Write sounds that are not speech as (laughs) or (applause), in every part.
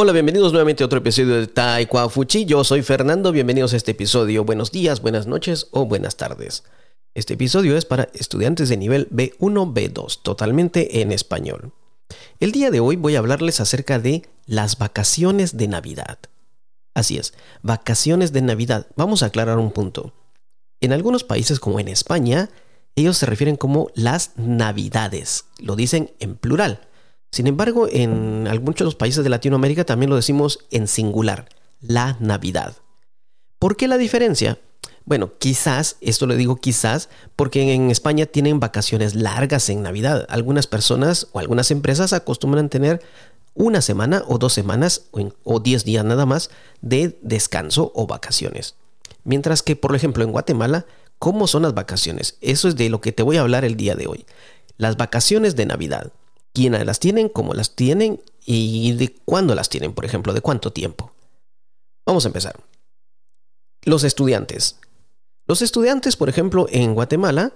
Hola, bienvenidos nuevamente a otro episodio de Taekwa Fuchi. Yo soy Fernando, bienvenidos a este episodio. Buenos días, buenas noches o buenas tardes. Este episodio es para estudiantes de nivel B1, B2, totalmente en español. El día de hoy voy a hablarles acerca de las vacaciones de Navidad. Así es, vacaciones de Navidad. Vamos a aclarar un punto. En algunos países como en España, ellos se refieren como las Navidades. Lo dicen en plural. Sin embargo, en muchos de los países de Latinoamérica también lo decimos en singular, la Navidad. ¿Por qué la diferencia? Bueno, quizás, esto lo digo quizás, porque en España tienen vacaciones largas en Navidad. Algunas personas o algunas empresas acostumbran tener una semana o dos semanas o diez días nada más de descanso o vacaciones. Mientras que, por ejemplo, en Guatemala, ¿cómo son las vacaciones? Eso es de lo que te voy a hablar el día de hoy. Las vacaciones de Navidad quiénes las tienen, cómo las tienen y de cuándo las tienen, por ejemplo, de cuánto tiempo. Vamos a empezar. Los estudiantes. Los estudiantes, por ejemplo, en Guatemala,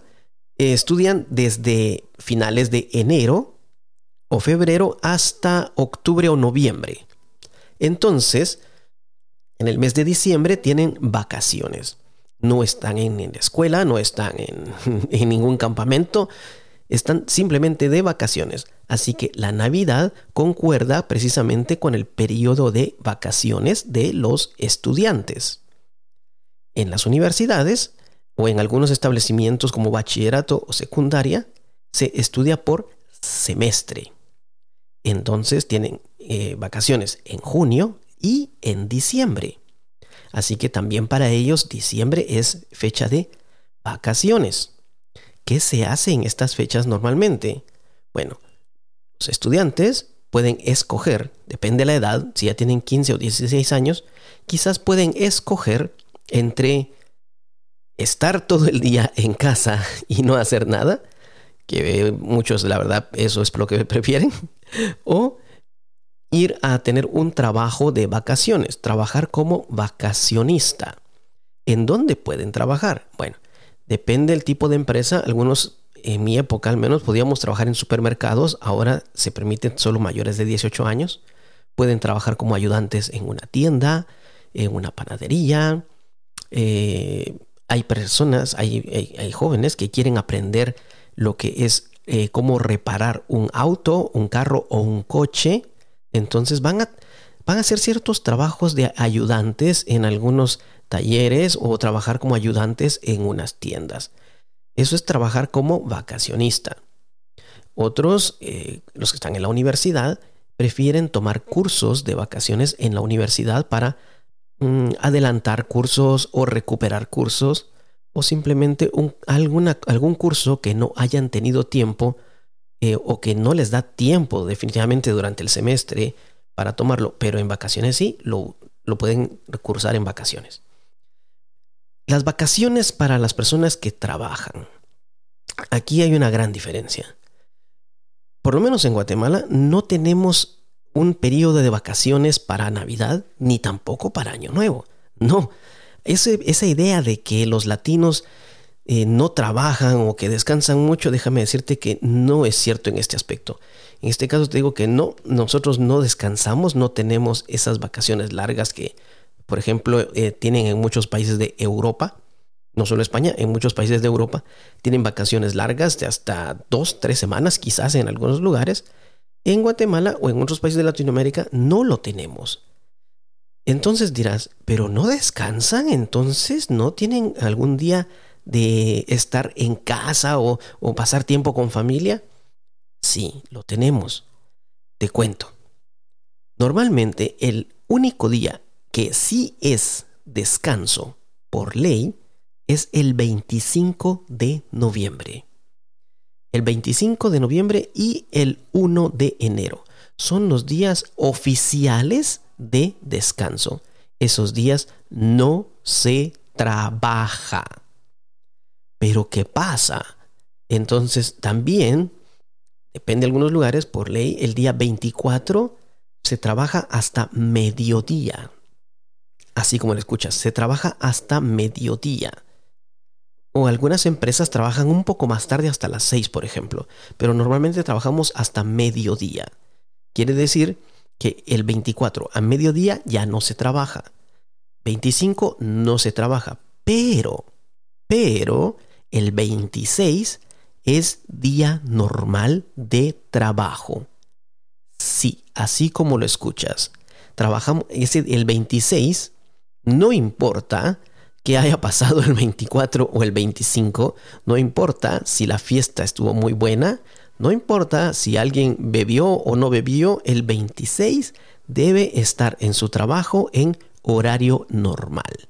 estudian desde finales de enero o febrero hasta octubre o noviembre. Entonces, en el mes de diciembre tienen vacaciones. No están en, la escuela, no están (laughs) en ningún campamento, están simplemente de vacaciones. Así que la Navidad concuerda precisamente con el periodo de vacaciones de los estudiantes. En las universidades o en algunos establecimientos como bachillerato o secundaria, se estudia por semestre. Entonces tienen eh, vacaciones en junio y en diciembre. Así que también para ellos diciembre es fecha de vacaciones. ¿Qué se hace en estas fechas normalmente? Bueno, estudiantes pueden escoger, depende de la edad, si ya tienen 15 o 16 años, quizás pueden escoger entre estar todo el día en casa (laughs) y no hacer nada, que muchos la verdad eso es lo que (laughs) prefieren, o ir a tener un trabajo de vacaciones, trabajar como vacacionista. ¿En dónde pueden trabajar? Bueno, Depende del tipo de empresa. Algunos, en mi época al menos, podíamos trabajar en supermercados. Ahora se permiten solo mayores de 18 años. Pueden trabajar como ayudantes en una tienda, en una panadería. Eh, hay personas, hay, jóvenes que quieren aprender lo que es eh, cómo reparar un auto, un carro o un coche. Entonces van a, van a hacer ciertos trabajos de ayudantes en algunos talleres o trabajar como ayudantes en unas tiendas. Eso es trabajar como vacacionista. Otros, eh, los que están en la universidad, prefieren tomar cursos de vacaciones en la universidad para mm, adelantar cursos o recuperar cursos o simplemente algún curso que no hayan tenido tiempo eh, o que no les da tiempo definitivamente durante el semestre para tomarlo, pero en vacaciones sí, lo, lo pueden recursar en vacaciones. Las vacaciones para las personas que trabajan. Aquí hay una gran diferencia. Por lo menos en Guatemala no tenemos un periodo de vacaciones para Navidad ni tampoco para Año Nuevo. No, esa idea de que los latinos eh, no trabajan o que descansan mucho, déjame decirte que no es cierto en este aspecto. En este caso te digo que no, nosotros no descansamos, no tenemos esas vacaciones largas que por ejemplo, eh, tienen en muchos países de Europa, no solo España, en muchos países de Europa, tienen vacaciones largas de hasta dos, tres semanas, quizás en algunos lugares. En Guatemala o en otros países de Latinoamérica no lo tenemos. Entonces dirás, pero no descansan, entonces no tienen algún día de estar en casa o, o pasar tiempo con familia. Sí, lo tenemos. Te cuento. Normalmente el único día que sí es descanso por ley es el 25 de noviembre. El 25 de noviembre y el 1 de enero son los días oficiales de descanso. Esos días no se trabaja. Pero ¿qué pasa? Entonces también, depende de algunos lugares, por ley, el día 24 se trabaja hasta mediodía así como lo escuchas, se trabaja hasta mediodía. O algunas empresas trabajan un poco más tarde hasta las 6, por ejemplo, pero normalmente trabajamos hasta mediodía. Quiere decir que el 24 a mediodía ya no se trabaja. 25 no se trabaja, pero, pero el 26 es día normal de trabajo. Sí, así como lo escuchas. Trabajamos, el 26, no importa que haya pasado el 24 o el 25, no importa si la fiesta estuvo muy buena, no importa si alguien bebió o no bebió, el 26 debe estar en su trabajo en horario normal.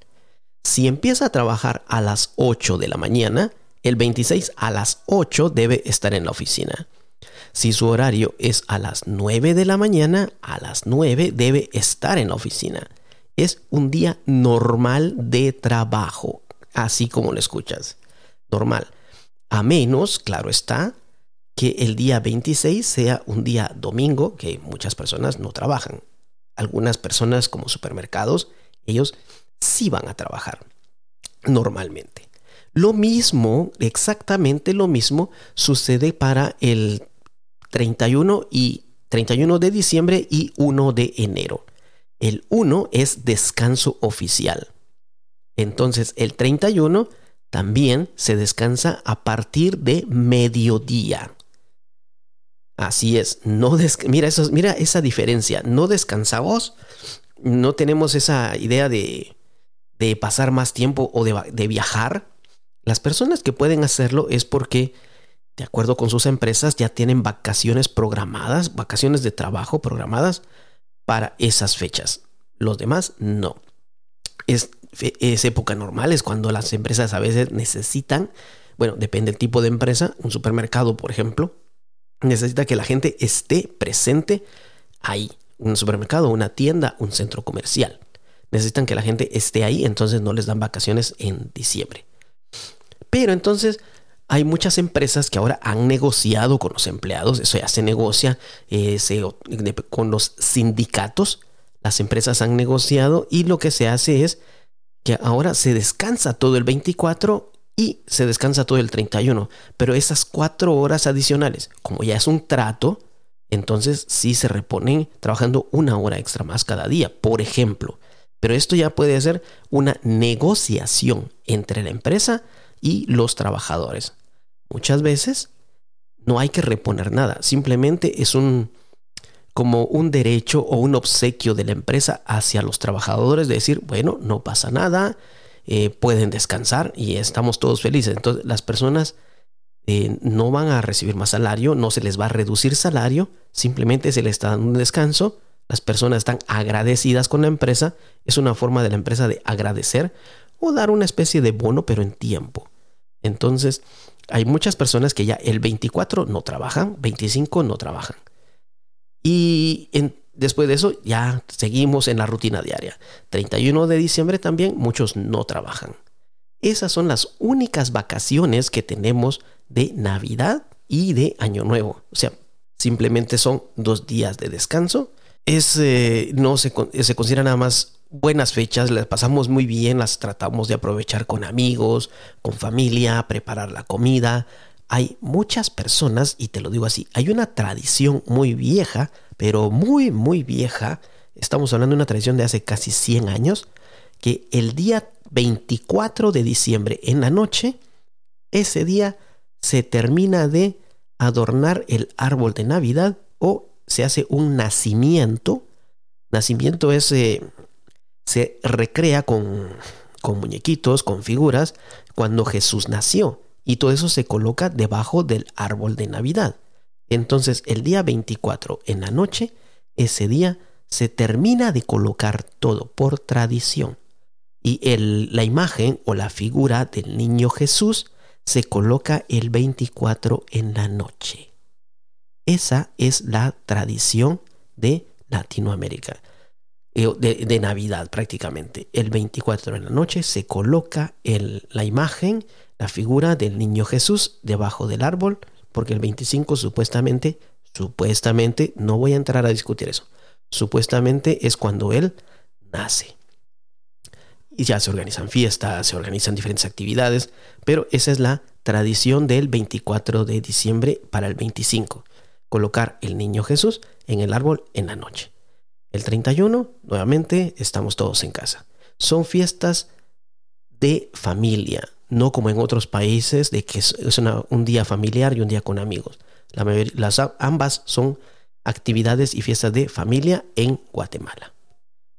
Si empieza a trabajar a las 8 de la mañana, el 26 a las 8 debe estar en la oficina. Si su horario es a las 9 de la mañana, a las 9 debe estar en la oficina. Es un día normal de trabajo, así como lo escuchas. Normal. A menos, claro está, que el día 26 sea un día domingo, que muchas personas no trabajan. Algunas personas como supermercados, ellos sí van a trabajar normalmente. Lo mismo, exactamente lo mismo, sucede para el 31 y 31 de diciembre y 1 de enero. El 1 es descanso oficial. Entonces, el 31 también se descansa a partir de mediodía. Así es, no mira, mira esa diferencia, no descansamos, no tenemos esa idea de, de pasar más tiempo o de, de viajar. Las personas que pueden hacerlo es porque, de acuerdo con sus empresas, ya tienen vacaciones programadas, vacaciones de trabajo programadas para esas fechas. Los demás no. Es, época normal, es cuando las empresas a veces necesitan, bueno, depende del tipo de empresa, un supermercado, por ejemplo, necesita que la gente esté presente ahí. Un supermercado, una tienda, un centro comercial. Necesitan que la gente esté ahí, entonces no les dan vacaciones en diciembre. Pero entonces hay muchas empresas que ahora han negociado con los empleados, eso ya se negocia eh, con los sindicatos. Las empresas han negociado y lo que se hace es que ahora se descansa todo el 24 y se descansa todo el 31. Pero esas cuatro horas adicionales, como ya es un trato, entonces sí se reponen trabajando una hora extra más cada día, por ejemplo. Pero esto ya puede ser una negociación entre la empresa y los trabajadores. Muchas veces no hay que reponer nada, simplemente es un como un derecho o un obsequio de la empresa hacia los trabajadores de decir, bueno, no pasa nada, eh, pueden descansar y estamos todos felices. Entonces las personas eh, no van a recibir más salario, no se les va a reducir salario, simplemente se les está dando un descanso. Las personas están agradecidas con la empresa, es una forma de la empresa de agradecer o dar una especie de bono, pero en tiempo. Entonces, hay muchas personas que ya el 24 no trabajan, 25 no trabajan. Y Después de eso ya seguimos en la rutina diaria. 31 de diciembre también muchos no trabajan. Esas son las únicas vacaciones que tenemos de Navidad y de Año Nuevo. O sea, simplemente son dos días de descanso. Es, eh, no se, se considera nada más buenas fechas, las pasamos muy bien, las tratamos de aprovechar con amigos, con familia, preparar la comida. Hay muchas personas, y te lo digo así, hay una tradición muy vieja pero muy, muy vieja, estamos hablando de una tradición de hace casi 100 años, que el día 24 de diciembre en la noche, ese día se termina de adornar el árbol de Navidad o se hace un nacimiento. Nacimiento es, eh, se recrea con, con muñequitos, con figuras, cuando Jesús nació. Y todo eso se coloca debajo del árbol de Navidad. Entonces el día 24 en la noche, ese día se termina de colocar todo por tradición. Y la imagen o la figura del niño Jesús se coloca el 24 en la noche. Esa es la tradición de Latinoamérica, eh, de, Navidad prácticamente. El 24 en la noche se coloca la imagen, la figura del niño Jesús debajo del árbol porque el 25 supuestamente, supuestamente, no voy a entrar a discutir eso, supuestamente es cuando él nace. Y ya se organizan fiestas, se organizan diferentes actividades, pero esa es la tradición del 24 de diciembre para el 25, colocar el niño Jesús en el árbol en la noche. El 31, nuevamente, estamos todos en casa. Son fiestas de familia, no como en otros países de que es un día familiar y un día con amigos. las, ambas son actividades y fiestas de familia en Guatemala.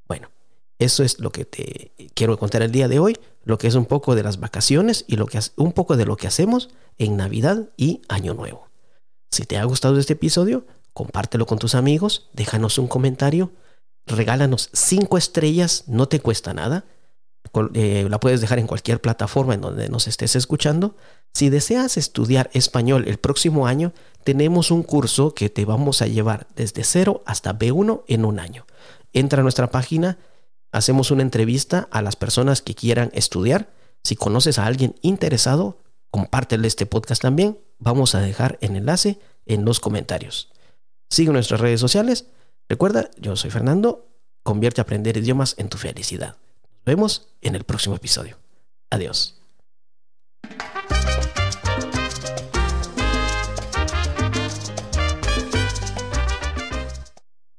Bueno, eso es lo que te quiero contar el día de hoy, lo que es un poco de las vacaciones y lo que un poco de lo que hacemos en Navidad y Año Nuevo. Si te ha gustado este episodio, compártelo con tus amigos, déjanos un comentario, regálanos cinco estrellas, no te cuesta nada. Eh, la puedes dejar en cualquier plataforma en donde nos estés escuchando. Si deseas estudiar español el próximo año, tenemos un curso que te vamos a llevar desde cero hasta B1 en un año. Entra a nuestra página, hacemos una entrevista a las personas que quieran estudiar. Si conoces a alguien interesado, compártele este podcast también. Vamos a dejar el enlace en los comentarios. Sigue nuestras redes sociales. Recuerda, yo soy Fernando. Convierte a aprender idiomas en tu felicidad. Nos vemos en el próximo episodio. Adiós.